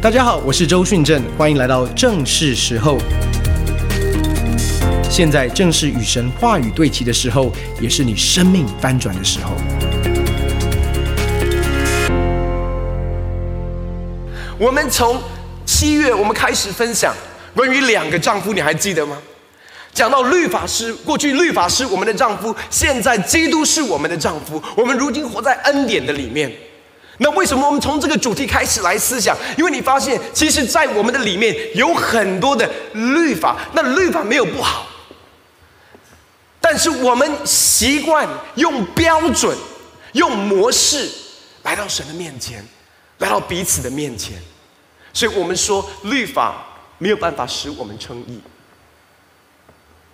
大家好，我是周训正，欢迎来到正是时候。现在正是与神话语对齐的时候，也是你生命翻转的时候。我们从七月我们开始分享关于两个丈夫，你还记得吗？讲到律法师，过去律法师我们的丈夫，现在基督是我们的丈夫，我们如今活在恩典的里面。那为什么我们从这个主题开始来思想？因为你发现，其实，在我们的里面有很多的律法。那律法没有不好，但是我们习惯用标准、用模式来到神的面前，来到彼此的面前。所以我们说，律法没有办法使我们称义。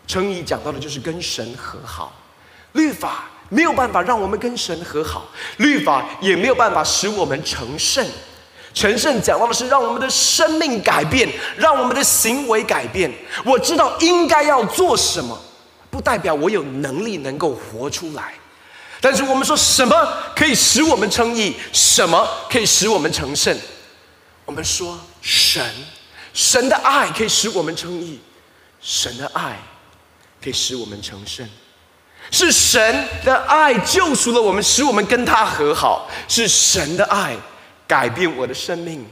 称义讲到的就是跟神和好，律法。没有办法让我们跟神和好，律法也没有办法使我们成圣。成圣讲到的是让我们的生命改变，让我们的行为改变。我知道应该要做什么，不代表我有能力能够活出来。但是我们说什么可以使我们称义，什么可以使我们成圣？我们说神，神的爱可以使我们称义，神的爱可以使我们成圣。是神的爱救赎了我们，使我们跟他和好。是神的爱改变我的生命，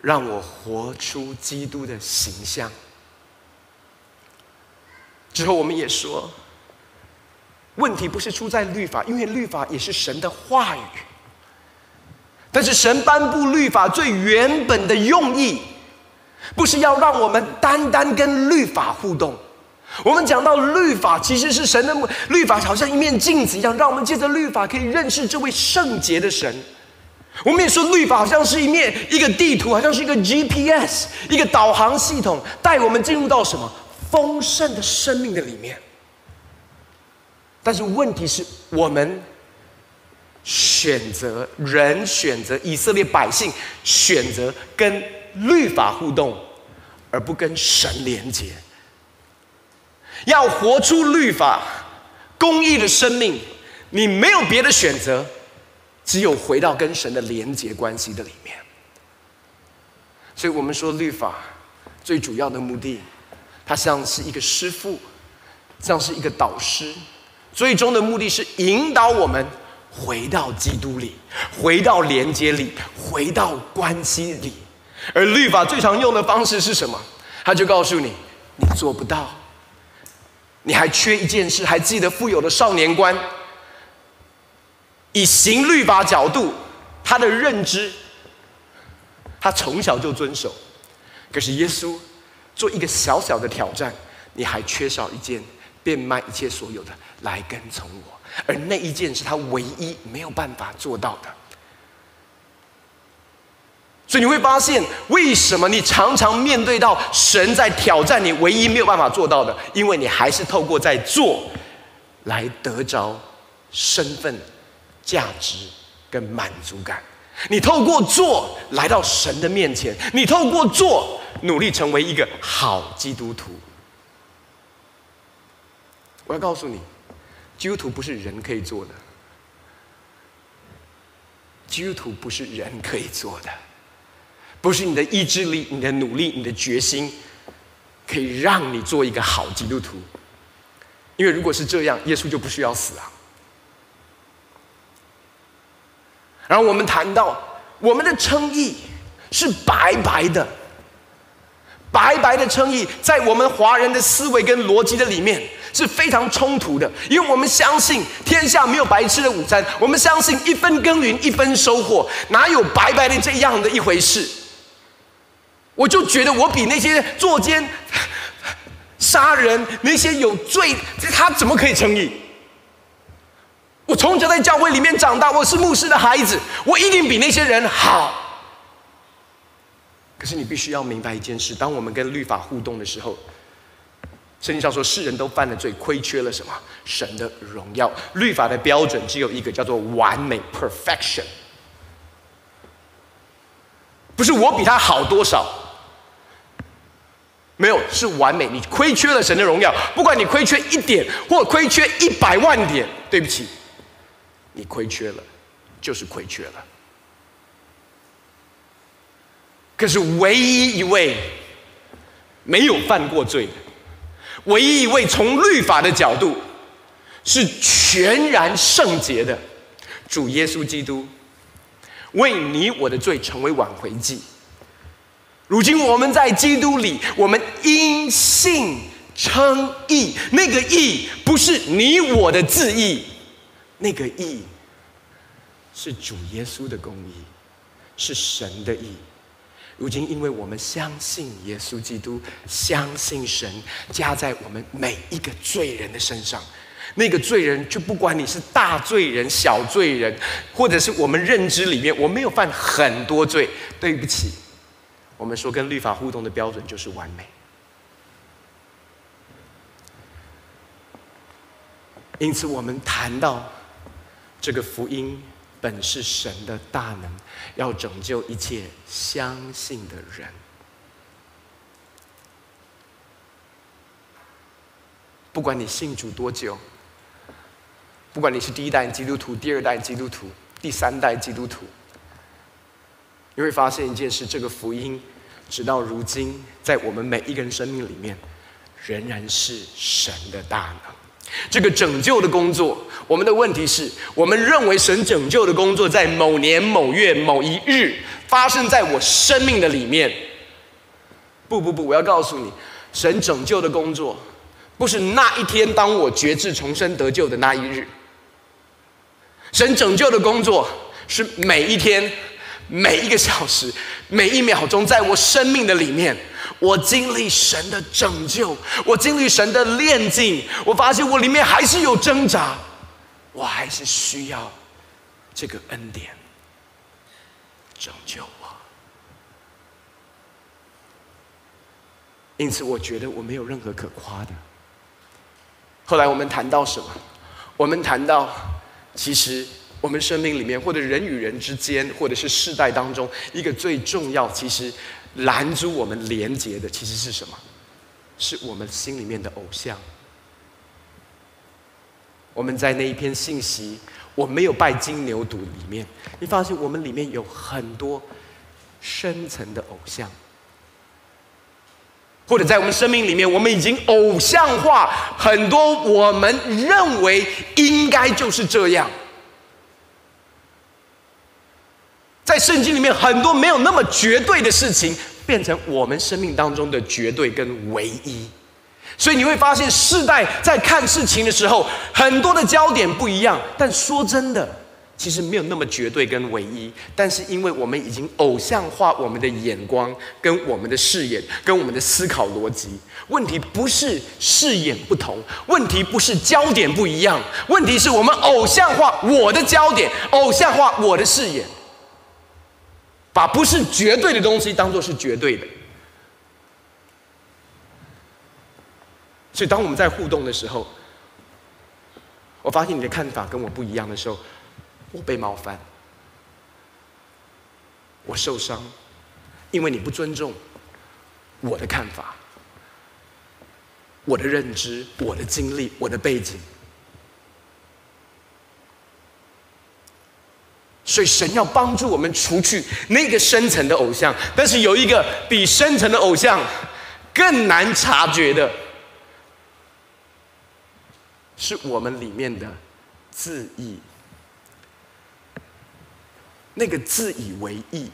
让我活出基督的形象。之后我们也说，问题不是出在律法，因为律法也是神的话语。但是神颁布律法最原本的用意，不是要让我们单单跟律法互动。我们讲到律法，其实是神的律法，好像一面镜子一样，让我们借着律法可以认识这位圣洁的神。我们也说，律法好像是一面一个地图，好像是一个 GPS，一个导航系统，带我们进入到什么丰盛的生命的里面。但是问题是我们选择人选择以色列百姓选择跟律法互动，而不跟神连接。要活出律法、公义的生命，你没有别的选择，只有回到跟神的连结关系的里面。所以我们说，律法最主要的目的，它像是一个师傅，像是一个导师，最终的目的是引导我们回到基督里，回到连结里，回到关系里。而律法最常用的方式是什么？他就告诉你，你做不到。你还缺一件事，还记得富有的少年官，以行律法角度，他的认知，他从小就遵守。可是耶稣做一个小小的挑战，你还缺少一件，变卖一切所有的来跟从我。而那一件是他唯一没有办法做到的。所以你会发现，为什么你常常面对到神在挑战你，唯一没有办法做到的，因为你还是透过在做，来得着身份、价值跟满足感。你透过做来到神的面前，你透过做努力成为一个好基督徒。我要告诉你，基督徒不是人可以做的，基督徒不是人可以做的。不是你的意志力、你的努力、你的决心，可以让你做一个好基督徒。因为如果是这样，耶稣就不需要死啊。然后我们谈到，我们的称义是白白的，白白的称义，在我们华人的思维跟逻辑的里面是非常冲突的，因为我们相信天下没有白吃的午餐，我们相信一分耕耘一分收获，哪有白白的这样的一回事？我就觉得我比那些作奸、杀人那些有罪，他怎么可以称义？我从小在教会里面长大，我是牧师的孩子，我一定比那些人好。可是你必须要明白一件事：当我们跟律法互动的时候，圣经上说世人都犯了罪，亏缺了什么？神的荣耀。律法的标准只有一个，叫做完美 （perfection）。不是我比他好多少。没有，是完美。你亏缺了神的荣耀，不管你亏缺一点或亏缺一百万点，对不起，你亏缺了，就是亏缺了。可是唯一一位没有犯过罪的，唯一一位从律法的角度是全然圣洁的主耶稣基督，为你我的罪成为挽回祭。如今我们在基督里，我们因信称义。那个义不是你我的自义，那个义是主耶稣的公义，是神的义。如今，因为我们相信耶稣基督，相信神加在我们每一个罪人的身上，那个罪人就不管你是大罪人、小罪人，或者是我们认知里面我没有犯很多罪，对不起，我们说跟律法互动的标准就是完美。因此，我们谈到这个福音。本是神的大能，要拯救一切相信的人。不管你信主多久，不管你是第一代基督徒、第二代基督徒、第三代基督徒，你会发现一件事：这个福音直到如今，在我们每一个人生命里面，仍然是神的大能。这个拯救的工作，我们的问题是我们认为神拯救的工作在某年某月某一日发生在我生命的里面。不不不，我要告诉你，神拯救的工作不是那一天当我绝志重生得救的那一日。神拯救的工作是每一天、每一个小时、每一秒钟，在我生命的里面。我经历神的拯救，我经历神的炼净，我发现我里面还是有挣扎，我还是需要这个恩典拯救我。因此，我觉得我没有任何可夸的。后来我们谈到什么？我们谈到，其实我们生命里面，或者人与人之间，或者是世代当中，一个最重要，其实。拦阻我们连接的其实是什么？是我们心里面的偶像。我们在那一篇信息，我没有拜金牛犊里面，你发现我们里面有很多深层的偶像，或者在我们生命里面，我们已经偶像化很多，我们认为应该就是这样。在圣经里面，很多没有那么绝对的事情，变成我们生命当中的绝对跟唯一。所以你会发现，世代在看事情的时候，很多的焦点不一样。但说真的，其实没有那么绝对跟唯一。但是因为我们已经偶像化我们的眼光、跟我们的视野、跟我们的思考逻辑，问题不是视野不同，问题不是焦点不一样，问题是我们偶像化我的焦点，偶像化我的视野。把不是绝对的东西当做是绝对的，所以当我们在互动的时候，我发现你的看法跟我不一样的时候，我被冒犯，我受伤，因为你不尊重我的看法、我的认知、我的经历、我的背景。所以神要帮助我们除去那个深层的偶像，但是有一个比深层的偶像更难察觉的，是我们里面的自意。那个自以为意，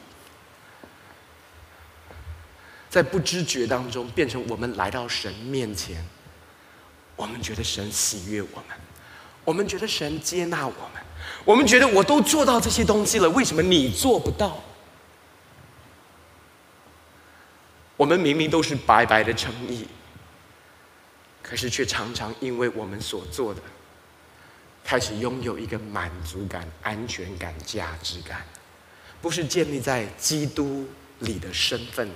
在不知觉当中变成我们来到神面前，我们觉得神喜悦我们，我们觉得神接纳我们。我们觉得我都做到这些东西了，为什么你做不到？我们明明都是白白的诚意，可是却常常因为我们所做的，开始拥有一个满足感、安全感、价值感，不是建立在基督里的身份，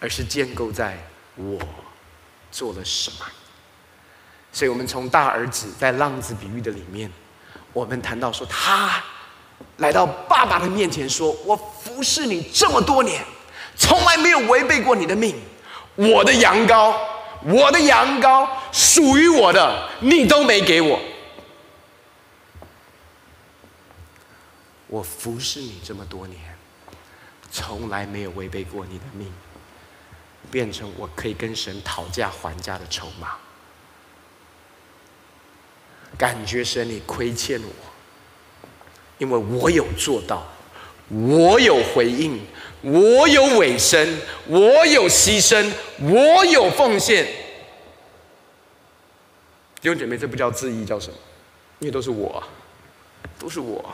而是建构在我做了什么。所以，我们从大儿子在浪子比喻的里面。我们谈到说，他来到爸爸的面前，说：“我服侍你这么多年，从来没有违背过你的命。我的羊羔，我的羊羔属于我的，你都没给我。我服侍你这么多年，从来没有违背过你的命，变成我可以跟神讨价还价的筹码。感觉神你亏欠我，因为我有做到，我有回应，我有委身，我有牺牲，我有奉献。弟兄姐妹，这不叫自义，叫什么？因为都是我，都是我。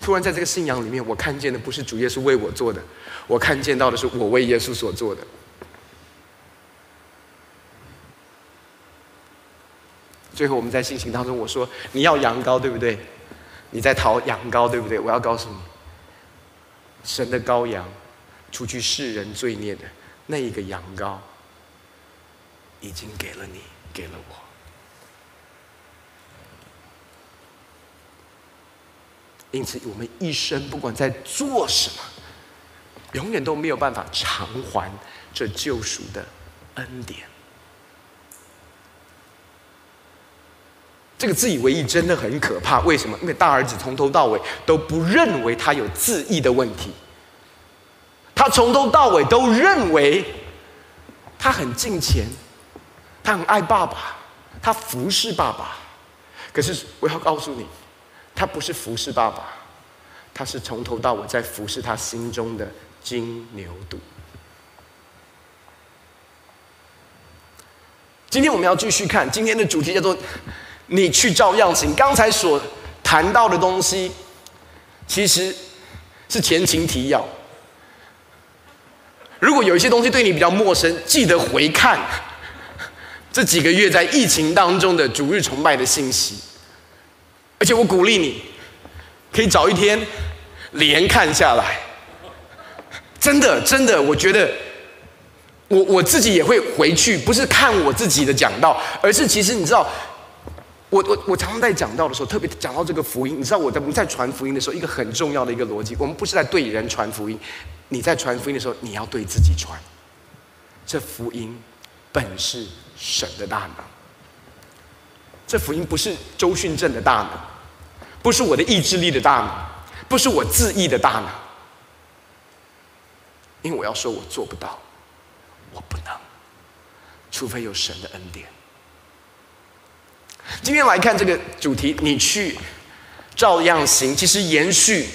突然在这个信仰里面，我看见的不是主耶稣为我做的，我看见到的是我为耶稣所做的。最后我们在信行当中，我说你要羊羔，对不对？你在讨羊羔，对不对？我要告诉你，神的羔羊，除去世人罪孽的那一个羊羔，已经给了你，给了我。因此，我们一生不管在做什么，永远都没有办法偿还这救赎的恩典。这个自以为意真的很可怕。为什么？因为大儿子从头到尾都不认为他有自义的问题，他从头到尾都认为他很敬虔，他很爱爸爸，他服侍爸爸。可是我要告诉你。他不是服侍爸爸，他是从头到尾在服侍他心中的金牛犊。今天我们要继续看，今天的主题叫做“你去照样行”。刚才所谈到的东西，其实是前情提要。如果有一些东西对你比较陌生，记得回看这几个月在疫情当中的逐日崇拜的信息。而且我鼓励你，可以找一天连看下来。真的，真的，我觉得我我自己也会回去，不是看我自己的讲道，而是其实你知道，我我我常常在讲到的时候，特别讲到这个福音，你知道我在我们在传福音的时候，一个很重要的一个逻辑，我们不是在对人传福音，你在传福音的时候，你要对自己传。这福音本是神的大能，这福音不是周训正的大能。不是我的意志力的大能，不是我自意的大能，因为我要说，我做不到，我不能，除非有神的恩典。今天来看这个主题，你去照样行，其实延续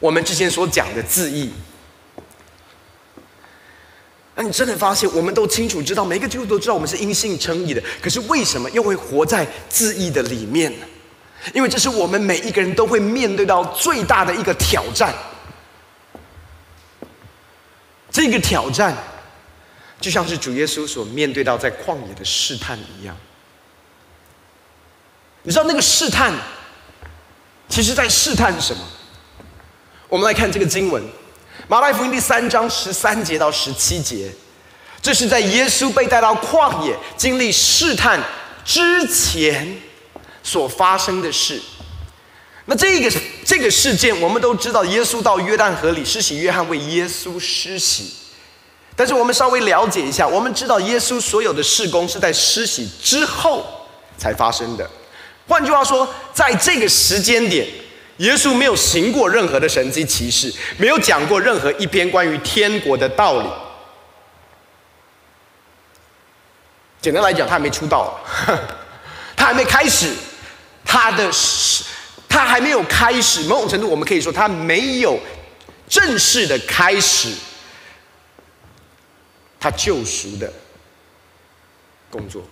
我们之前所讲的自义。那你真的发现，我们都清楚知道，每个基督徒都知道我们是因信称义的，可是为什么又会活在自义的里面呢？因为这是我们每一个人都会面对到最大的一个挑战。这个挑战，就像是主耶稣所面对到在旷野的试探一样。你知道那个试探，其实在试探什么？我们来看这个经文，《马太福音》第三章十三节到十七节，这是在耶稣被带到旷野经历试探之前。所发生的事，那这个这个事件，我们都知道，耶稣到约旦河里施洗，约翰为耶稣施洗。但是我们稍微了解一下，我们知道耶稣所有的事工是在施洗之后才发生的。换句话说，在这个时间点，耶稣没有行过任何的神迹奇事，没有讲过任何一篇关于天国的道理。简单来讲，他还没出道，他还没开始。他的，他还没有开始。某种程度，我们可以说，他没有正式的开始他救赎的工作。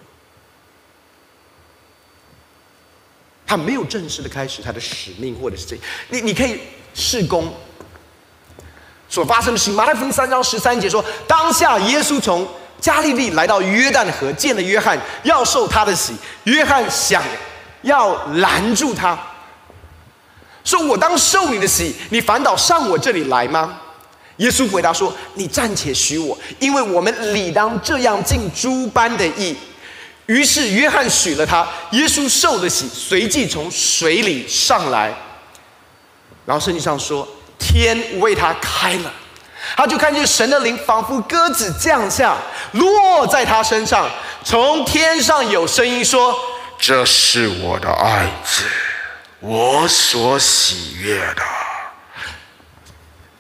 他没有正式的开始他的使命，或者是这，你你可以试工所发生的事。马太福音三章十三节说，当下耶稣从加利利来到约旦河，见了约翰，要受他的洗。约翰想。要拦住他，说：“我当受你的洗，你反倒上我这里来吗？”耶稣回答说：“你暂且许我，因为我们理当这样尽诸般的义。”于是约翰许了他，耶稣受了洗，随即从水里上来。然后圣经上说，天为他开了，他就看见神的灵仿佛鸽子降下，落在他身上。从天上有声音说。这是我的爱子，我所喜悦的。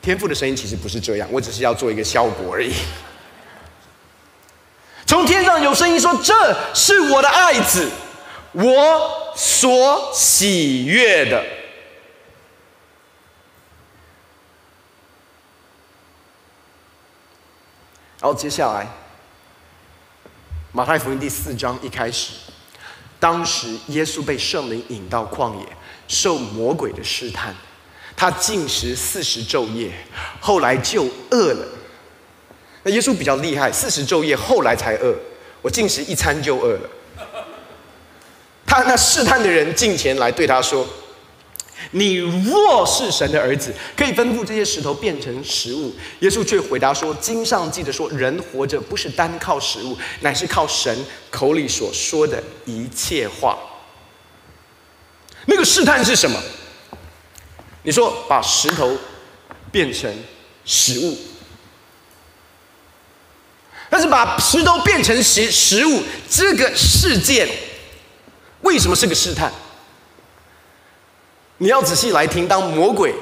天父的声音其实不是这样，我只是要做一个效果而已。从天上有声音说：“这是我的爱子，我所喜悦的。”然后接下来，马太福音第四章一开始，当时耶稣被圣灵引到旷野，受魔鬼的试探，他禁食四十昼夜，后来就饿了。那耶稣比较厉害，四十昼夜后来才饿，我进食一餐就饿了。他那试探的人进前来对他说。你若是神的儿子，可以吩咐这些石头变成食物。耶稣却回答说：“经上记着说，人活着不是单靠食物，乃是靠神口里所说的一切话。”那个试探是什么？你说把石头变成食物，但是把石头变成食食物这个事件，为什么是个试探？你要仔细来听，当魔鬼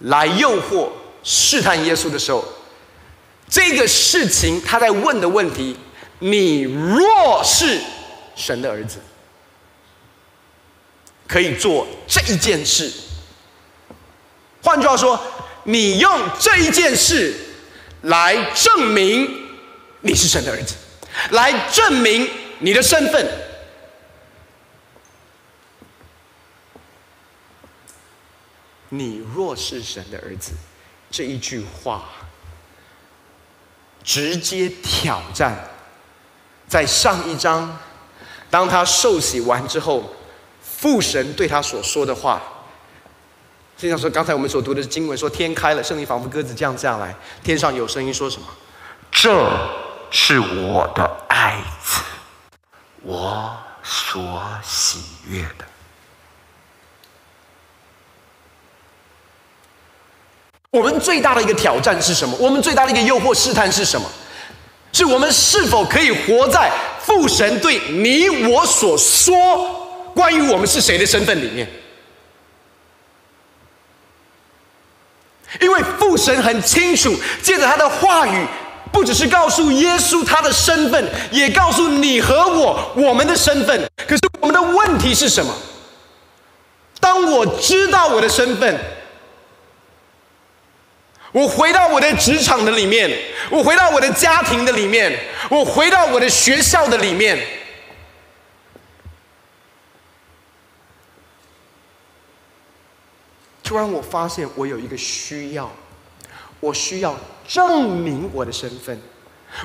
来诱惑、试探耶稣的时候，这个事情他在问的问题：你若是神的儿子，可以做这一件事。换句话说，你用这一件事来证明你是神的儿子，来证明你的身份。你若是神的儿子，这一句话直接挑战，在上一章，当他受洗完之后，父神对他所说的话，就像说刚才我们所读的是经文说，天开了，圣灵仿佛鸽子降下来，天上有声音说什么？这是我的爱子，我所喜悦的。我们最大的一个挑战是什么？我们最大的一个诱惑试探是什么？是我们是否可以活在父神对你我所说关于我们是谁的身份里面？因为父神很清楚，借着他的话语，不只是告诉耶稣他的身份，也告诉你和我我们的身份。可是我们的问题是什么？当我知道我的身份。我回到我的职场的里面，我回到我的家庭的里面，我回到我的学校的里面，突然我发现我有一个需要，我需要证明我的身份，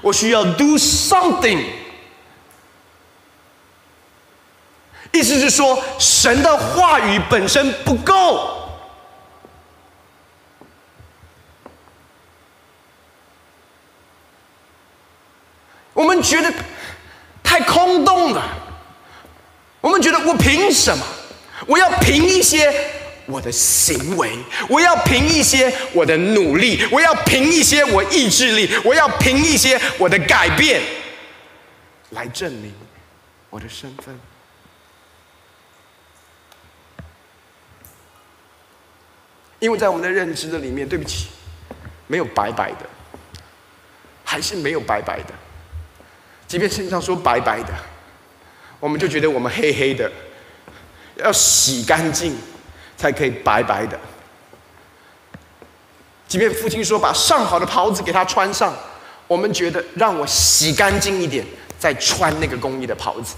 我需要 do something。意思是说，神的话语本身不够。我们觉得太空洞了。我们觉得我凭什么？我要凭一些我的行为，我要凭一些我的努力，我要凭一些我意志力，我要凭一些我的改变来证明我的身份。因为在我们的认知的里面，对不起，没有白白的，还是没有白白的。即便身上说白白的，我们就觉得我们黑黑的，要洗干净才可以白白的。即便父亲说把上好的袍子给他穿上，我们觉得让我洗干净一点再穿那个公义的袍子。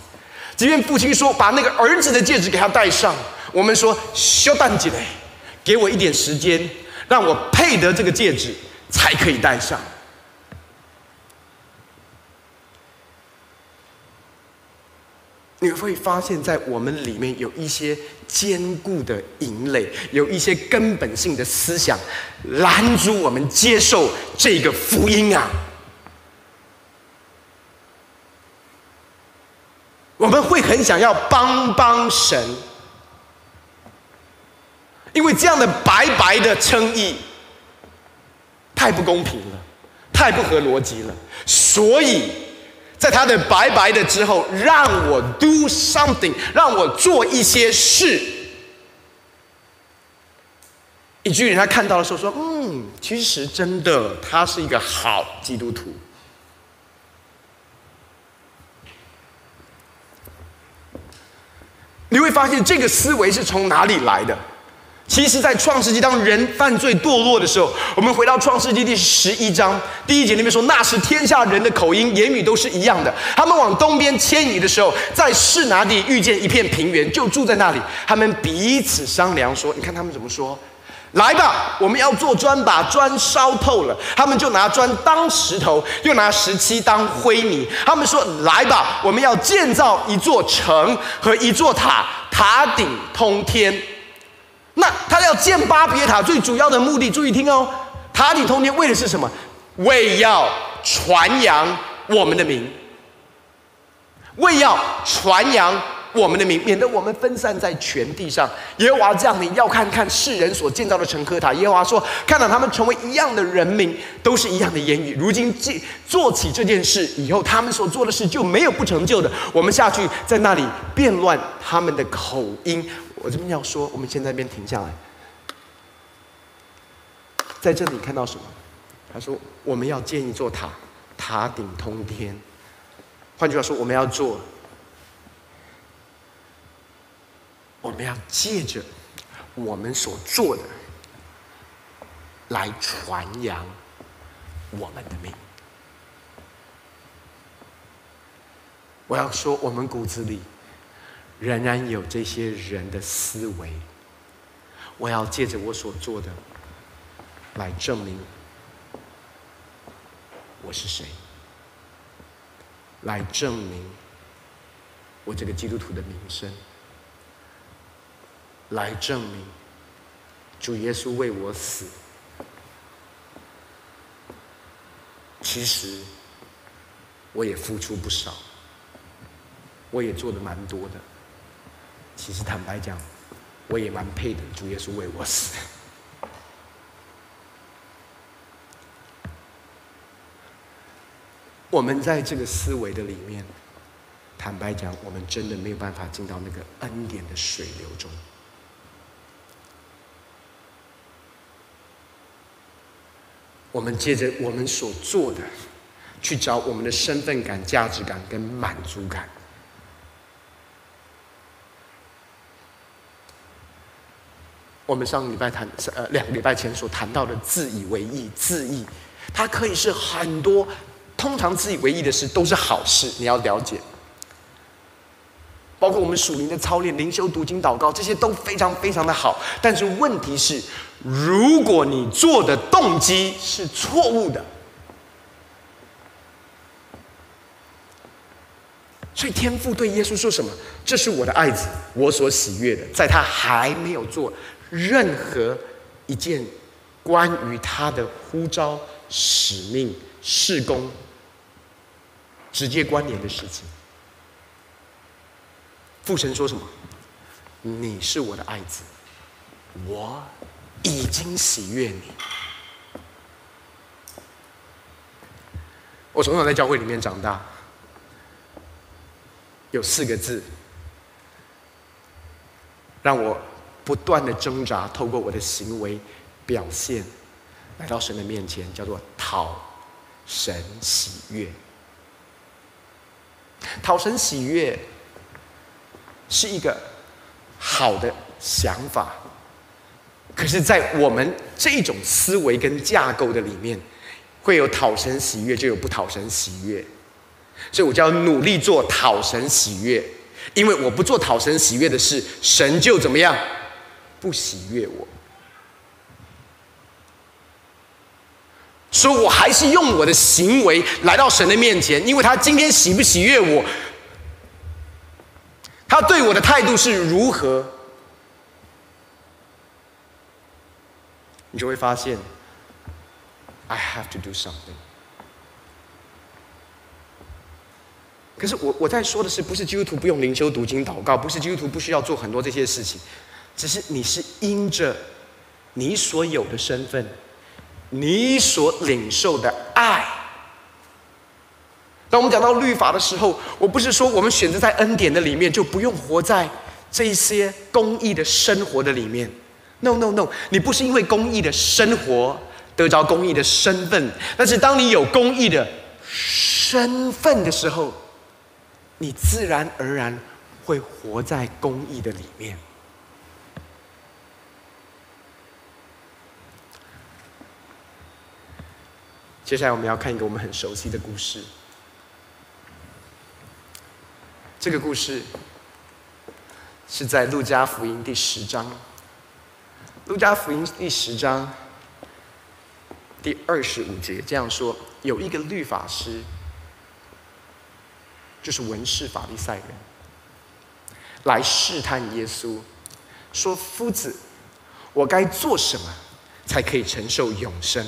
即便父亲说把那个儿子的戒指给他戴上，我们说稍等一下，给我一点时间，让我配得这个戒指才可以戴上。你会发现在我们里面有一些坚固的营垒，有一些根本性的思想拦阻我们接受这个福音啊！我们会很想要帮帮神，因为这样的白白的称义太不公平了，太不合逻辑了，所以。在他的白白的之后，让我 do something，让我做一些事。以至于人家看到的时候说：“嗯，其实真的，他是一个好基督徒。”你会发现这个思维是从哪里来的？其实，在创世纪，当人犯罪堕落的时候，我们回到创世纪第十一章第一节里面说：“那时天下人的口音、言语都是一样的。他们往东边迁移的时候，在示拿地遇见一片平原，就住在那里。他们彼此商量说：‘你看他们怎么说？来吧，我们要做砖，把砖烧透了。’他们就拿砖当石头，又拿石漆当灰泥。他们说：‘来吧，我们要建造一座城和一座塔，塔顶通天。’”那他要建巴别塔，最主要的目的，注意听哦，塔里通天为的是什么？为要传扬我们的名，为要传扬我们的名，免得我们分散在全地上。耶和华降临，要看看世人所建造的城和塔。耶和华说：“看到他们成为一样的人民，都是一样的言语。如今做起这件事以后，他们所做的事就没有不成就的。我们下去在那里变乱他们的口音。”我这边要说，我们先在这边停下来。在这里看到什么？他说：“我们要建一座塔，塔顶通天。”换句话说，我们要做，我们要借着我们所做的来传扬我们的名。我要说，我们骨子里。仍然有这些人的思维，我要借着我所做的来证明我是谁，来证明我这个基督徒的名声，来证明主耶稣为我死，其实我也付出不少，我也做的蛮多的。其实坦白讲，我也蛮配的。主耶稣为我死。我们在这个思维的里面，坦白讲，我们真的没有办法进到那个恩典的水流中。我们借着我们所做的，去找我们的身份感、价值感跟满足感。我们上个礼拜谈，呃，两个礼拜前所谈到的自以为意，自意，它可以是很多，通常自以为意的事都是好事，你要了解。包括我们属灵的操练、灵修、读经、祷告，这些都非常非常的好。但是问题是，如果你做的动机是错误的，所以天父对耶稣说什么？这是我的爱子，我所喜悦的，在他还没有做。任何一件关于他的呼召、使命、事工直接关联的事情，父神说什么？你是我的爱子，我已经喜悦你。我从小在教会里面长大，有四个字让我。不断的挣扎，透过我的行为表现，来到神的面前，叫做讨神喜悦。讨神喜悦是一个好的想法，可是，在我们这种思维跟架构的里面，会有讨神喜悦，就有不讨神喜悦，所以我就要努力做讨神喜悦，因为我不做讨神喜悦的事，神就怎么样？不喜悦我，所以我还是用我的行为来到神的面前，因为他今天喜不喜悦我，他对我的态度是如何，你就会发现，I have to do something。可是我我在说的是，不是基督徒不用灵修、读经、祷告，不是基督徒不需要做很多这些事情。只是你是因着你所有的身份，你所领受的爱。当我们讲到律法的时候，我不是说我们选择在恩典的里面就不用活在这些公义的生活的里面，No No No，你不是因为公义的生活得着公义的身份，但是当你有公义的身份的时候，你自然而然会活在公义的里面。接下来我们要看一个我们很熟悉的故事。这个故事是在路加福音第十章。路加福音第十章第二十五节这样说：有一个律法师，就是文士法利赛人，来试探耶稣，说：“夫子，我该做什么才可以承受永生？”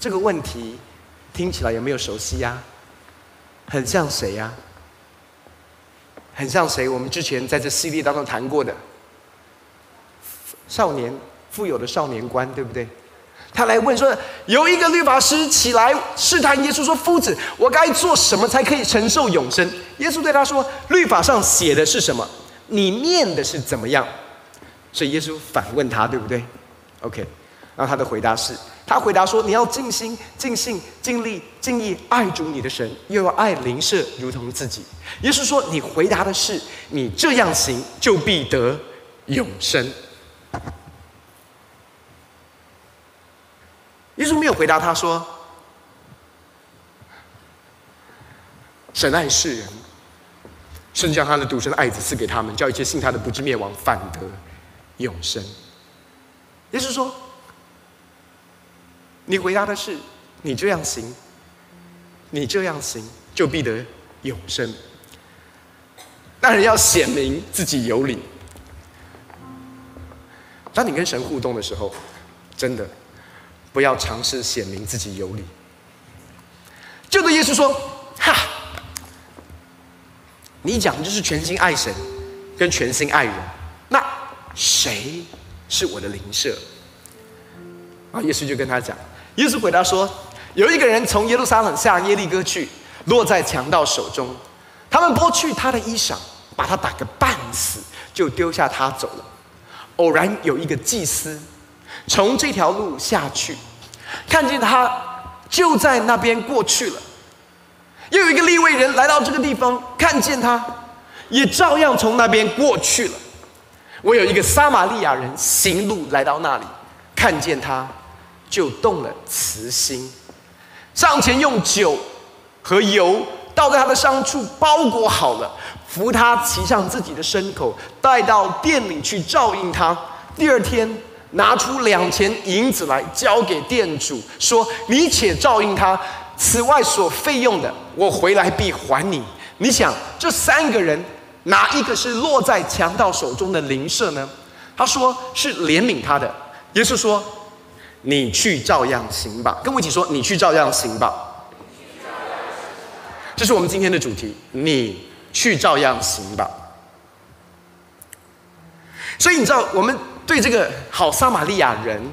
这个问题听起来有没有熟悉呀？很像谁呀？很像谁？我们之前在这系列当中谈过的少年富有的少年官，对不对？他来问说：有一个律法师起来试探耶稣，说：“夫子，我该做什么才可以承受永生？”耶稣对他说：“律法上写的是什么？你念的是怎么样？”所以耶稣反问他，对不对？OK，然后他的回答是。他回答说：“你要尽心、尽性、尽力、尽意爱主你的神，又要爱邻舍如同自己。”耶稣说：“你回答的是，你这样行就必得永生。”耶稣没有回答他说：“神爱世人，甚至将他的独生爱子赐给他们，叫一切信他的不至灭亡，反得永生。”耶稣说。你回答的是，你这样行，你这样行就必得永生。当然要显明自己有理。当你跟神互动的时候，真的不要尝试显明自己有理。就对耶稣说：“哈，你讲的就是全心爱神，跟全心爱人。那谁是我的邻舍？”啊，耶稣就跟他讲。耶稣回答说：“有一个人从耶路撒冷下耶利哥去，落在强盗手中，他们剥去他的衣裳，把他打个半死，就丢下他走了。偶然有一个祭司从这条路下去，看见他就在那边过去了。又有一个利未人来到这个地方，看见他，也照样从那边过去了。我有一个撒玛利亚人行路来到那里，看见他。”就动了慈心，上前用酒和油倒在他的伤处，包裹好了，扶他骑上自己的牲口，带到店里去照应他。第二天拿出两钱银子来交给店主，说：“你且照应他，此外所费用的，我回来必还你。”你想，这三个人哪一个是落在强盗手中的邻舍呢？他说是怜悯他的。耶稣说。你去照样行吧，跟我一起说，你去照样行吧。这是我们今天的主题，你去照样行吧。所以你知道，我们对这个好撒玛利亚人，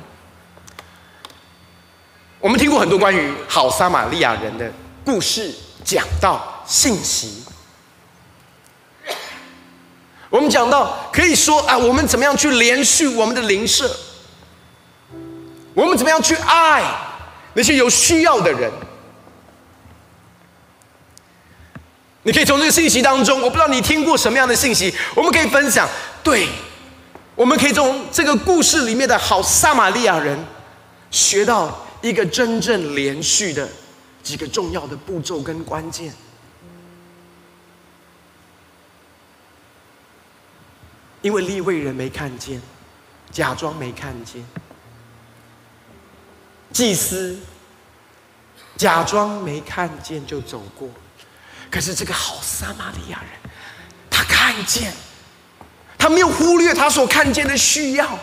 我们听过很多关于好撒玛利亚人的故事、讲到、信息。我们讲到，可以说啊，我们怎么样去连续我们的邻舍。我们怎么样去爱那些有需要的人？你可以从这个信息当中，我不知道你听过什么样的信息，我们可以分享。对，我们可以从这个故事里面的好撒玛利亚人，学到一个真正连续的几个重要的步骤跟关键。因为利未人没看见，假装没看见。祭司假装没看见就走过，可是这个好撒玛利亚人，他看见，他没有忽略他所看见的需要，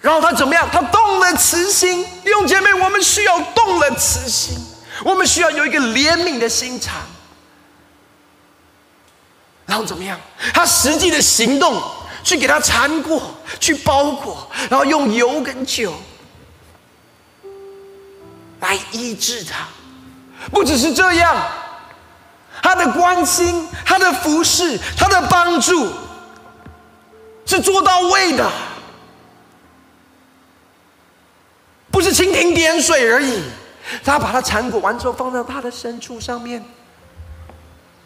然后他怎么样？他动了慈心。弟兄姐妹，我们需要动了慈心，我们需要有一个怜悯的心肠，然后怎么样？他实际的行动去给他缠过，去包裹，然后用油跟酒。来医治他，不只是这样，他的关心、他的服侍、他的帮助，是做到位的，不是蜻蜓点水而已。他把他缠裹完之后，放到他的牲畜上面，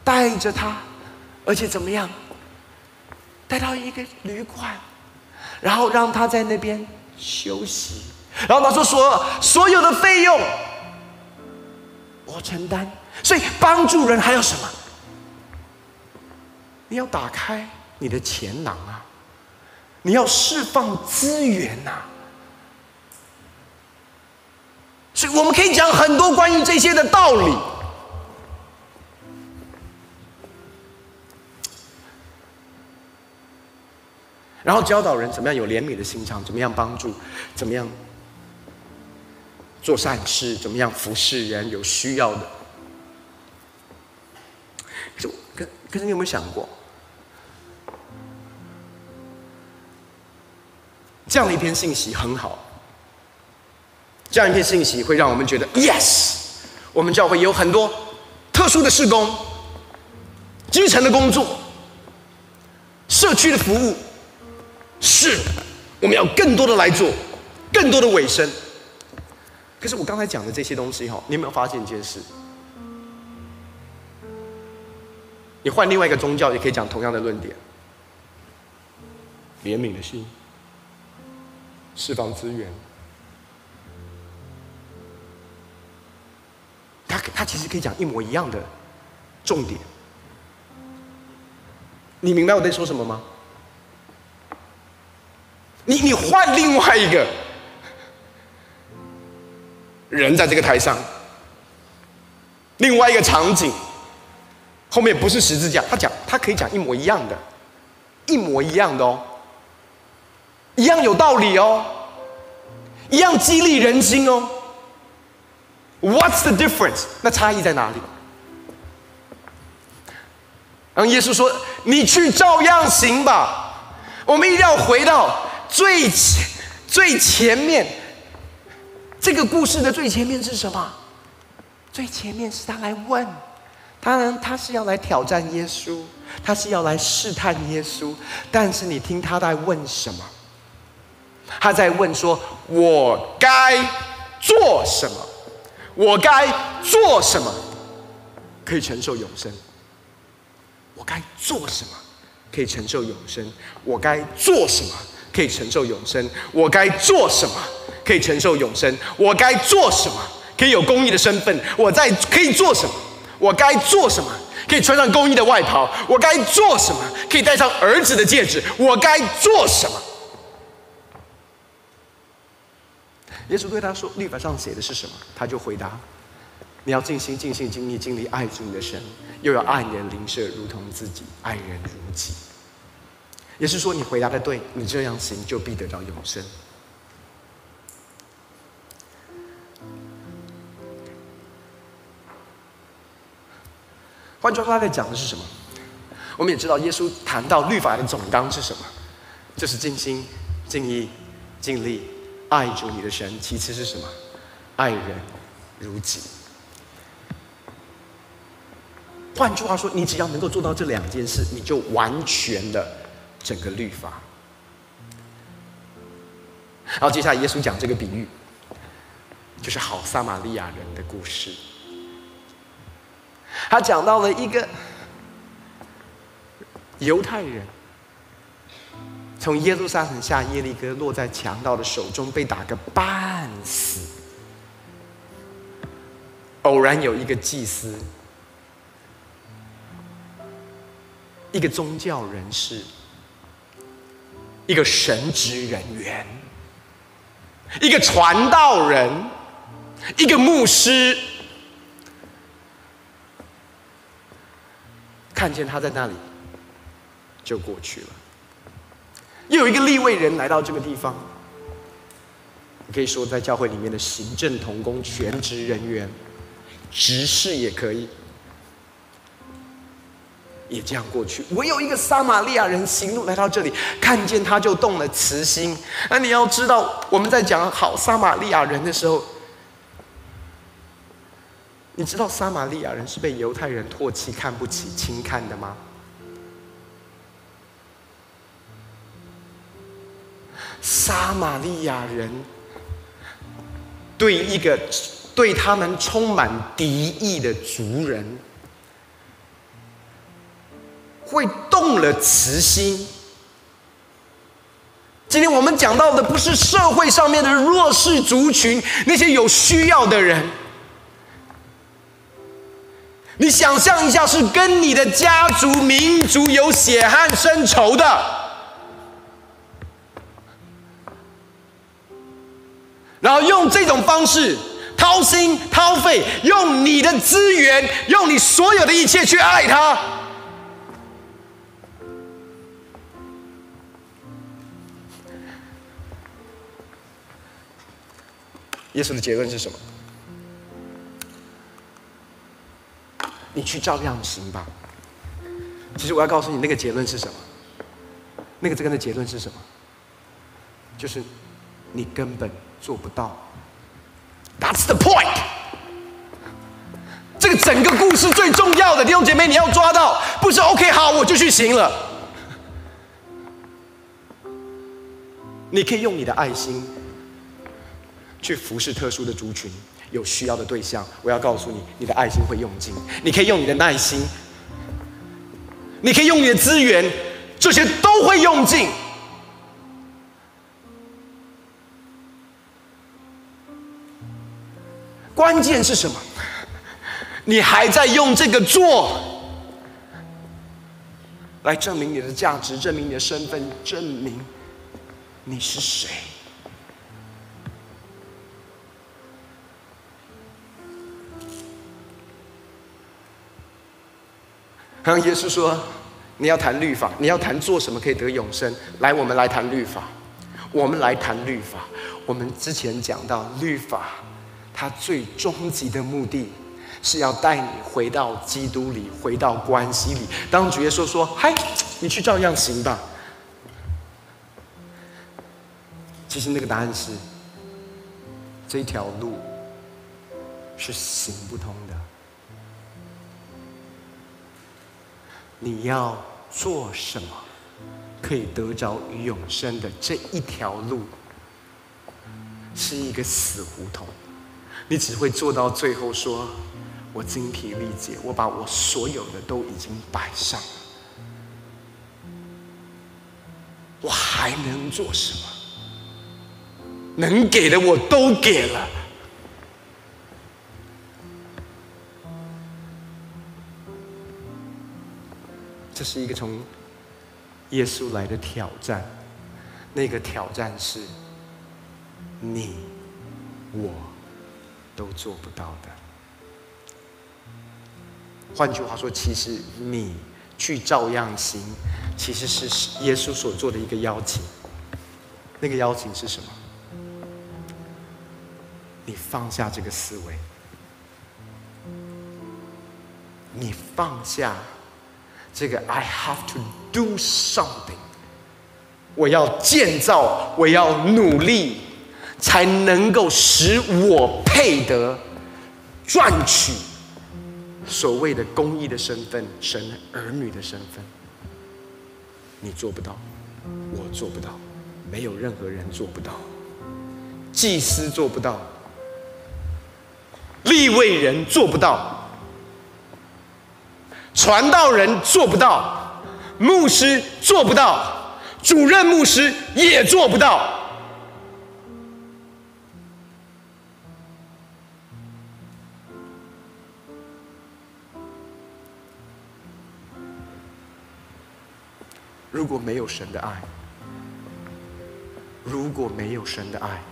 带着他，而且怎么样？带到一个旅馆，然后让他在那边休息。然后他说：“所所有的费用，我承担。所以帮助人还有什么？你要打开你的钱囊啊！你要释放资源呐！所以我们可以讲很多关于这些的道理，然后教导人怎么样有怜悯的心肠，怎么样帮助，怎么样。”做善事，怎么样服侍人有需要的？可是，可可是，你有没有想过，这样的一篇信息很好，这样一篇信息会让我们觉得，yes，我们教会有很多特殊的事工、基层的工作、社区的服务，是，我们要更多的来做，更多的委身。可是我刚才讲的这些东西哈，你有没有发现一件事？你换另外一个宗教也可以讲同样的论点：怜悯的心，释放资源。他他其实可以讲一模一样的重点。你明白我在说什么吗？你你换另外一个。人在这个台上，另外一个场景，后面不是十字架，他讲他可以讲一模一样的，一模一样的哦，一样有道理哦，一样激励人心哦。What's the difference？那差异在哪里？然后耶稣说：“你去照样行吧。”我们一定要回到最前最前面。这个故事的最前面是什么？最前面是他来问，当然他是要来挑战耶稣，他是要来试探耶稣。但是你听他在问什么？他在问说：“我该做什么？我该做什么可以承受永生？我该做什么可以承受永生？我该做什么可以承受永生？我该做什么？”可以承受永生，我该做什么？可以有公义的身份，我在可以做什么？我该做什么？可以穿上公义的外袍，我该做什么？可以戴上儿子的戒指，我该做什么？耶稣对他说：“律法上写的是什么？”他就回答：“你要尽心、尽性、尽力、尽力爱主你的神，又要爱你的邻舍如同自己，爱人如己。”也是说，你回答的对，你这样行就必得到永生。换句话说，他在讲的是什么？我们也知道，耶稣谈到律法的总纲是什么？就是尽心、尽意、尽力爱主你的神。其次是什么？爱人如己。换句话说，你只要能够做到这两件事，你就完全的整个律法。然后接下来，耶稣讲这个比喻，就是好撒玛利亚人的故事。他讲到了一个犹太人，从耶路撒冷下耶利哥，落在强盗的手中，被打个半死。偶然有一个祭司，一个宗教人士，一个神职人员，一个传道人，一个牧师。看见他在那里，就过去了。又有一个立位人来到这个地方，你可以说在教会里面的行政同工、全职人员、执事也可以，也这样过去。唯有一个撒玛利亚人行路来到这里，看见他就动了慈心。那你要知道，我们在讲好撒玛利亚人的时候。你知道撒玛利亚人是被犹太人唾弃、看不起、轻看的吗？撒玛利亚人对一个对他们充满敌意的族人，会动了慈心。今天我们讲到的不是社会上面的弱势族群，那些有需要的人。你想象一下，是跟你的家族、民族有血汗深仇的，然后用这种方式掏心掏肺，用你的资源，用你所有的一切去爱他。耶稣的结论是什么？你去照样行吧。其实我要告诉你，那个结论是什么？那个这个的结论是什么？就是你根本做不到。That's the point。这个整个故事最重要的弟兄姐妹，你要抓到，不是 OK 好我就去行了。你可以用你的爱心。去服侍特殊的族群，有需要的对象。我要告诉你，你的爱心会用尽。你可以用你的耐心，你可以用你的资源，这些都会用尽。关键是什么？你还在用这个做，来证明你的价值，证明你的身份，证明你是谁。刚刚耶稣说：“你要谈律法，你要谈做什么可以得永生。来，我们来谈律法。我们来谈律法。我们之前讲到律法，它最终极的目的是要带你回到基督里，回到关系里。当主耶稣说：‘嗨，你去照样行吧。’其实那个答案是：这条路是行不通的。”你要做什么，可以得着永生的这一条路，是一个死胡同。你只会做到最后说，我精疲力竭，我把我所有的都已经摆上了，我还能做什么？能给的我都给了。这是一个从耶稣来的挑战，那个挑战是你我都做不到的。换句话说，其实你去照样行，其实是耶稣所做的一个邀请。那个邀请是什么？你放下这个思维，你放下。这个 I have to do something，我要建造，我要努力，才能够使我配得赚取所谓的公益的身份，神儿女的身份。你做不到，我做不到，没有任何人做不到，祭司做不到，立位人做不到。传道人做不到，牧师做不到，主任牧师也做不到。如果没有神的爱，如果没有神的爱，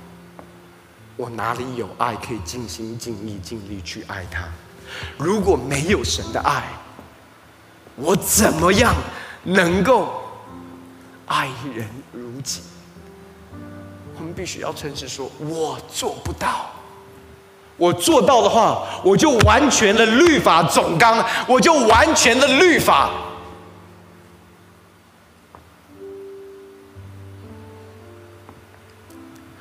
我哪里有爱可以尽心尽意尽力去爱他？如果没有神的爱，我怎么样能够爱人如己？我们必须要诚实说，我做不到。我做到的话，我就完全的律法总纲，我就完全的律法。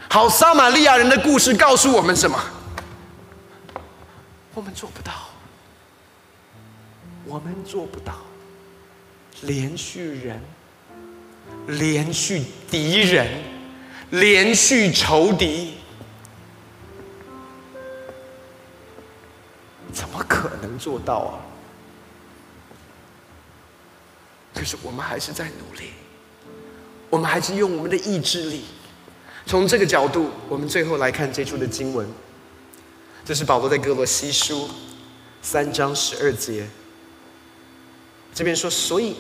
好，撒玛利亚人的故事告诉我们什么？我们做不到。我们做不到。连续人，连续敌人，连续仇敌，怎么可能做到啊？可是我们还是在努力，我们还是用我们的意志力。从这个角度，我们最后来看这处的经文，这是保罗在哥罗西书三章十二节，这边说：所以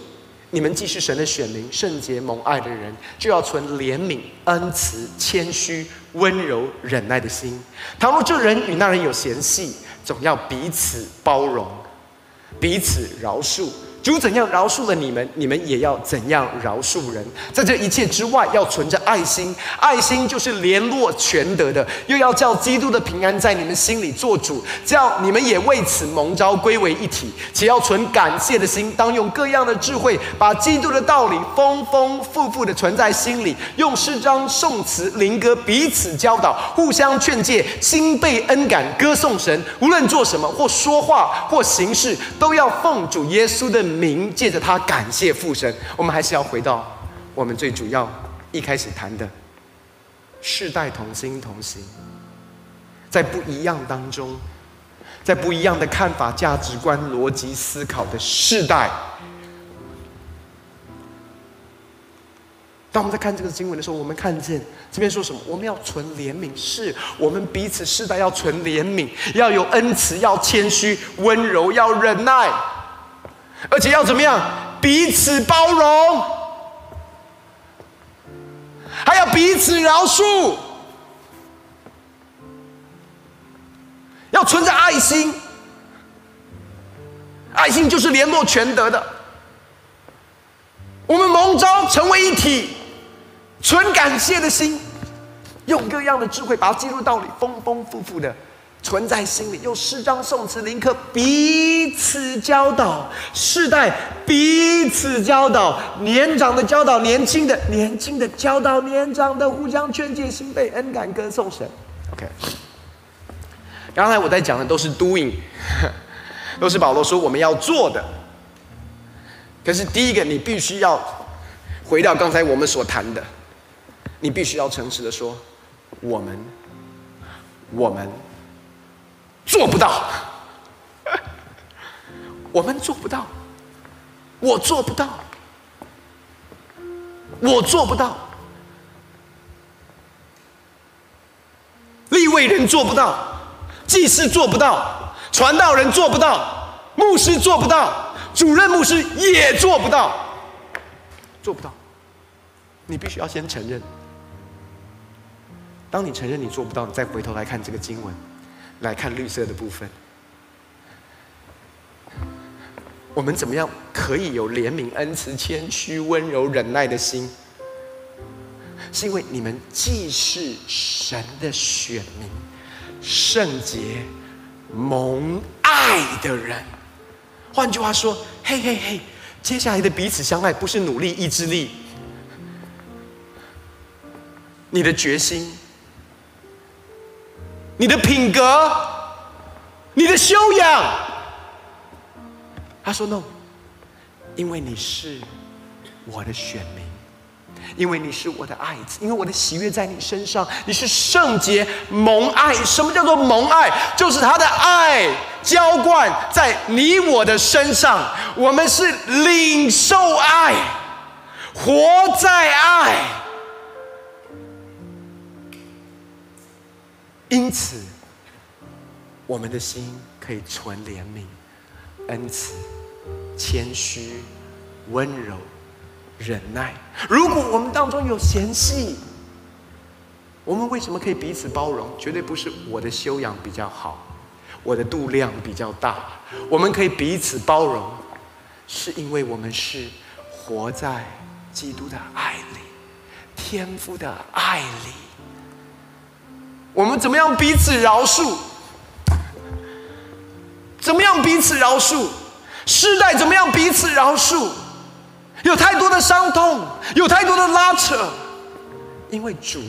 你们既是神的选民，圣洁蒙爱的人，就要存怜悯、恩慈、谦虚、温柔、忍耐的心。倘若这人与那人有嫌隙，总要彼此包容，彼此饶恕。主怎样饶恕了你们，你们也要怎样饶恕人。在这一切之外，要存着爱心，爱心就是联络全德的，又要叫基督的平安在你们心里做主，叫你们也为此蒙召归为一体。且要存感谢的心，当用各样的智慧，把基督的道理丰丰富富的存在心里，用诗章、颂词、灵歌彼此教导，互相劝诫，心被恩感，歌颂神。无论做什么，或说话，或行事，都要奉主耶稣的名，借着他感谢父神。我们还是要回到我们最主要一开始谈的世代同心同行，在不一样当中，在不一样的看法、价值观、逻辑思考的世代。当我们在看这个经文的时候，我们看见这边说什么？我们要存怜悯，是我们彼此世代要存怜悯，要有恩慈，要谦虚、温柔，要忍耐。而且要怎么样？彼此包容，还要彼此饶恕，要存着爱心。爱心就是联络全德的。我们蒙召成为一体，存感谢的心，用各样的智慧，把基督道理丰丰富富的。存在心里，用诗章、颂词、灵歌彼此教导，世代彼此教导，年长的教导年轻的，年轻的教导年长的，互相劝诫，心被恩感，歌颂神。OK，刚才我在讲的都是 doing，都是保罗说我们要做的。可是第一个，你必须要回到刚才我们所谈的，你必须要诚实的说，我们，我们。做不到，我们做不到，我做不到，我做不到，立位人做不到，祭司做不到，传道人做不到，牧师做不到，主任牧师也做不到，做不到。你必须要先承认，当你承认你做不到，你再回头来看这个经文。来看绿色的部分，我们怎么样可以有怜悯、恩慈、谦虚、温柔、忍耐的心？是因为你们既是神的选民、圣洁、蒙爱的人。换句话说，嘿嘿嘿，接下来的彼此相爱不是努力、意志力，你的决心。你的品格，你的修养。他说：“no，因为你是我的选民，因为你是我的爱子，因为我的喜悦在你身上，你是圣洁蒙爱。什么叫做蒙爱？就是他的爱浇灌在你我的身上。我们是领受爱，活在爱。”因此，我们的心可以存怜悯、恩慈、谦虚、温柔、忍耐。如果我们当中有嫌隙，我们为什么可以彼此包容？绝对不是我的修养比较好，我的度量比较大。我们可以彼此包容，是因为我们是活在基督的爱里，天父的爱里。我们怎么样彼此饶恕？怎么样彼此饶恕？世代怎么样彼此饶恕？有太多的伤痛，有太多的拉扯，因为主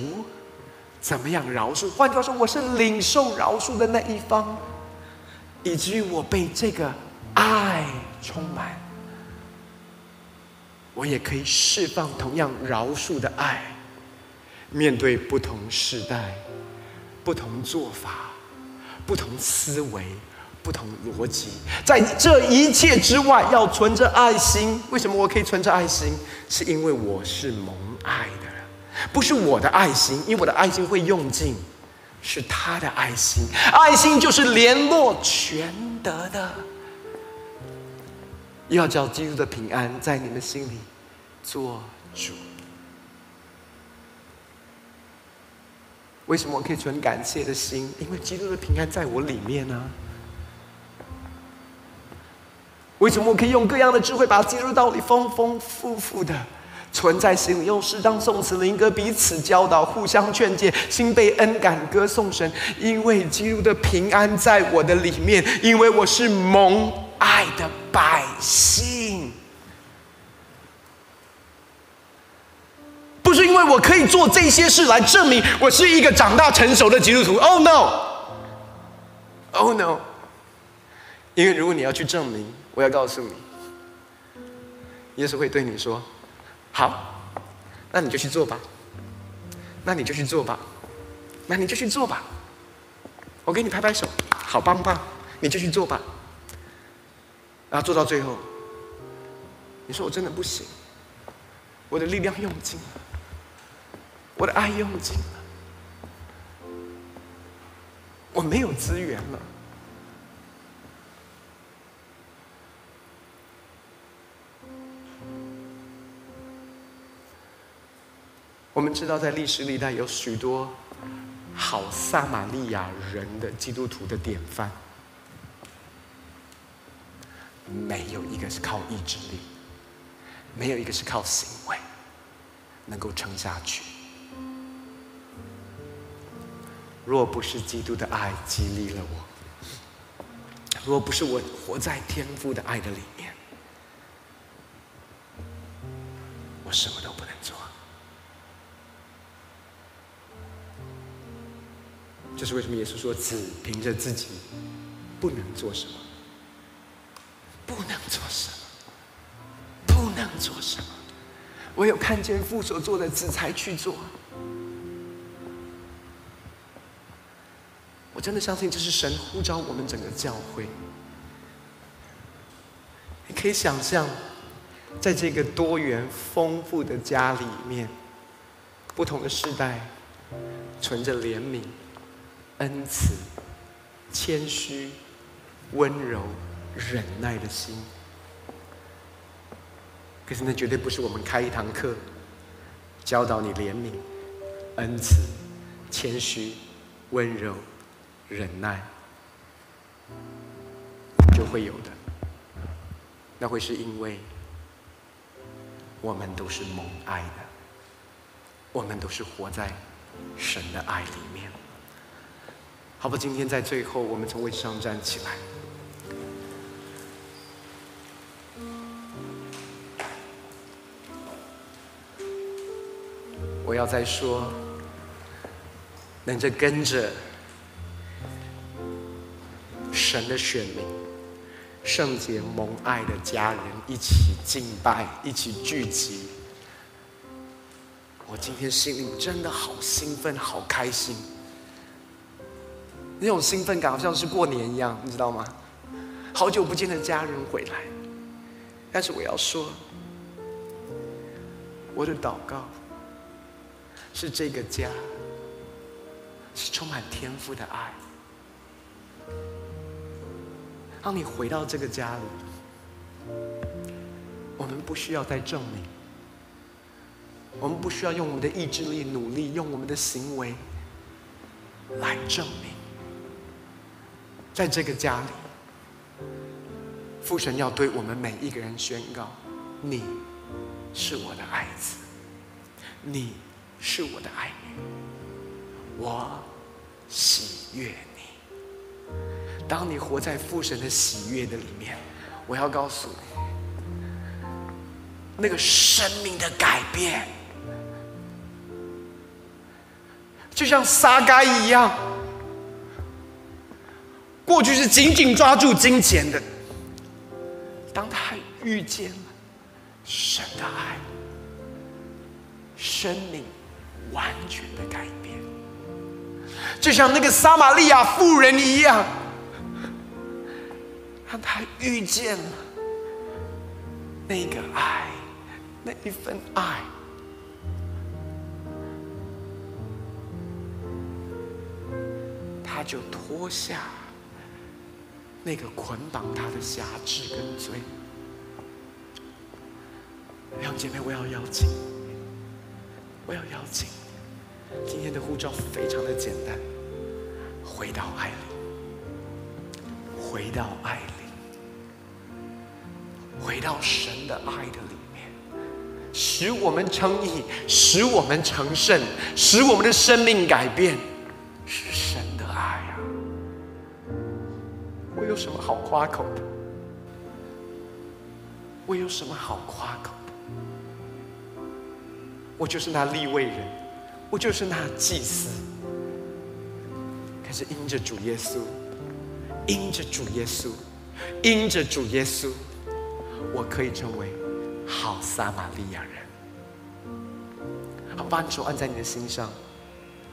怎么样饶恕？换句话说，我是领受饶恕的那一方，以至于我被这个爱充满，我也可以释放同样饶恕的爱。面对不同世代、不同做法、不同思维、不同逻辑，在这一切之外，要存着爱心。为什么我可以存着爱心？是因为我是蒙爱的，不是我的爱心，因为我的爱心会用尽，是他的爱心。爱心就是联络全德的，要叫基督的平安在你们心里做主。为什么我可以存感谢的心？因为基督的平安在我里面呢、为什么我可以用各样的智慧把基督道理丰丰富富的存在心里？用诗章、颂词、灵歌彼此教导，互相劝诫，心被恩感，歌颂神。因为基督的平安在我的里面，因为我是蒙爱的百姓。不是因为我可以做这些事来证明我是一个长大成熟的基督徒。Oh no！Oh no！因为如果你要去证明，我要告诉你，耶稣会对你说：“好，那你就去做吧。那你就去做吧。那你就去做吧。我给你拍拍手，好棒棒！你就去做吧。然后做到最后，你说我真的不行，我的力量用尽了。”我的爱用尽了，我没有资源了。我们知道，在历史历代有许多好撒玛利亚人的基督徒的典范，没有一个是靠意志力，没有一个是靠行为能够撑下去。若不是基督的爱激励了我，若不是我活在天父的爱的里面，我什么都不能做。这是为什么？耶稣说：“只凭着自己不能做什么，不能做什么，不能做什么，唯有看见父所做的，子才去做。”我真的相信这是神呼召我们整个教会。你可以想象，在这个多元丰富的家里面，不同的世代，存着怜悯、恩慈、谦虚、温柔、忍耐的心。可是那绝对不是我们开一堂课，教导你怜悯、恩慈、谦虚、温柔。忍耐就会有的，那会是因为我们都是蒙爱的，我们都是活在神的爱里面。好吧，今天在最后，我们从位置上站起来，我要再说，能着跟着。神的选民，圣洁蒙爱的家人一起敬拜，一起聚集。我今天心里真的好兴奋，好开心。那种兴奋感好像是过年一样，你知道吗？好久不见的家人回来。但是我要说，我的祷告是这个家是充满天赋的爱。当你回到这个家里，我们不需要再证明，我们不需要用我们的意志力努力，用我们的行为来证明。在这个家里，父神要对我们每一个人宣告：你是我的爱子，你是我的爱女，我喜悦你。当你活在父神的喜悦的里面，我要告诉你，那个生命的改变，就像撒该一样，过去是紧紧抓住金钱的，当他遇见了神的爱，生命完全的改变，就像那个撒玛利亚妇人一样，让他遇见了那个爱，那一份爱，他就脱下那个捆绑他的辖制跟罪。两姐妹，我要邀请，我要邀请，今天的呼召非常的简单，回到爱里，回到爱里，回到神的爱的里面，使我们称义，使我们成圣，使我们的生命改变，是神的爱啊！我有什么好夸口的？我有什么好夸口的？我就是那立位人，我就是那祭司。可是因着主耶稣，因着主耶稣，因着主耶稣，我可以成为好撒玛利亚人。好，把你手按在你的心上，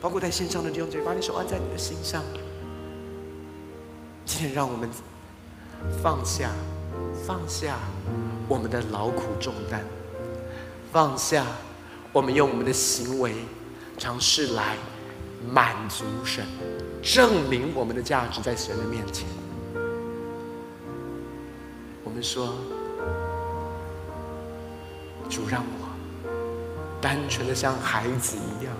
包括在线上的弟兄姐妹，把你手按在你的心上。今天让我们放下，放下我们的劳苦重担，放下。我们用我们的行为尝试来满足神，证明我们的价值在神的面前。我们说：“主让我单纯的像孩子一样，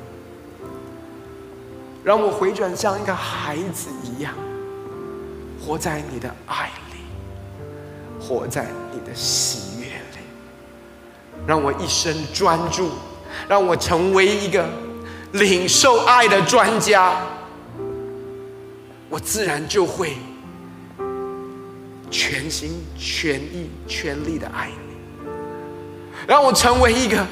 让我回转像一个孩子一样，活在你的爱里，活在你的喜悦里，让我一生专注。”让我成为一个领受爱的专家，我自然就会全心全意全力的爱你。让我成为一个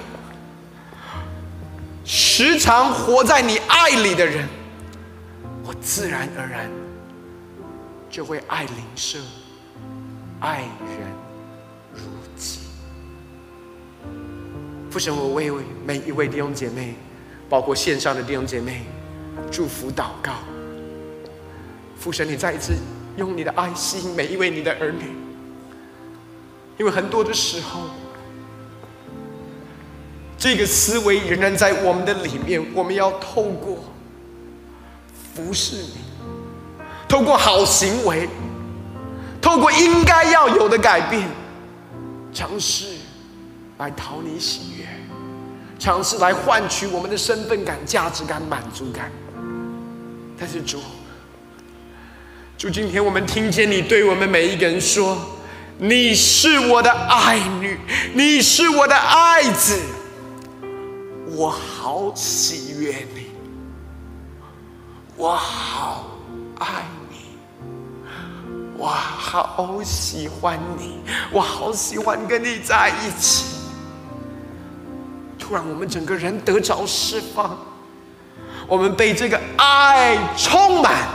时常活在你爱里的人，我自然而然就会爱邻舍，爱人如己。父神，我为每一位弟兄姐妹，包括线上的弟兄姐妹，祝福祷告。父神，你再一次用你的爱吸引每一位你的儿女，因为很多的时候，这个思维仍然在我们的里面。我们要透过服侍你，透过好行为，透过应该要有的改变，尝试。来讨你喜悦，尝试来换取我们的身份感、价值感、满足感。但是主，主，今天我们听见你对我们每一个人说：“你是我的爱女，你是我的爱子，我好喜悦你，我好爱你。”我好喜欢你，我好喜欢跟你在一起。突然，我们整个人得着释放，我们被这个爱充满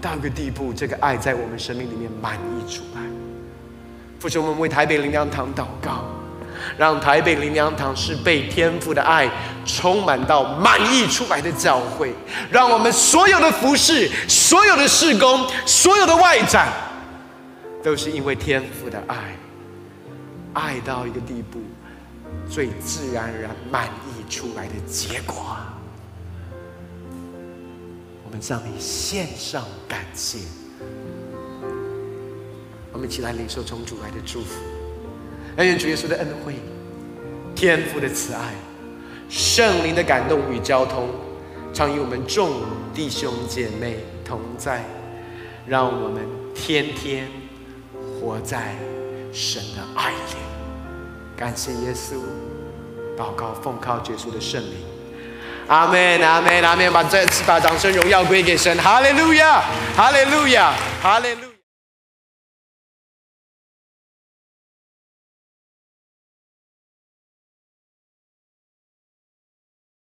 到个地步，这个爱在我们生命里面满溢出来。父亲，我们为台北灵粮堂祷告，让台北灵粮堂是被天父的爱充满到满溢出来的教会，让我们所有的服饰、所有的事工、所有的外展。都是因为天父的爱，爱到一个地步，最自然而然满溢出来的结果。我们向你献上感谢，我们一起来领受从主来的祝福，愿主耶稣的恩惠、天父的慈爱、圣灵的感动与交通，常与我们众弟兄姐妹同在，让我们天天。活在神的爱里，感谢耶稣，祷告奉靠耶稣的圣灵，阿门，阿门，阿门，把再次把掌声荣耀归给神，哈利路亚，哈利路亚，哈利路。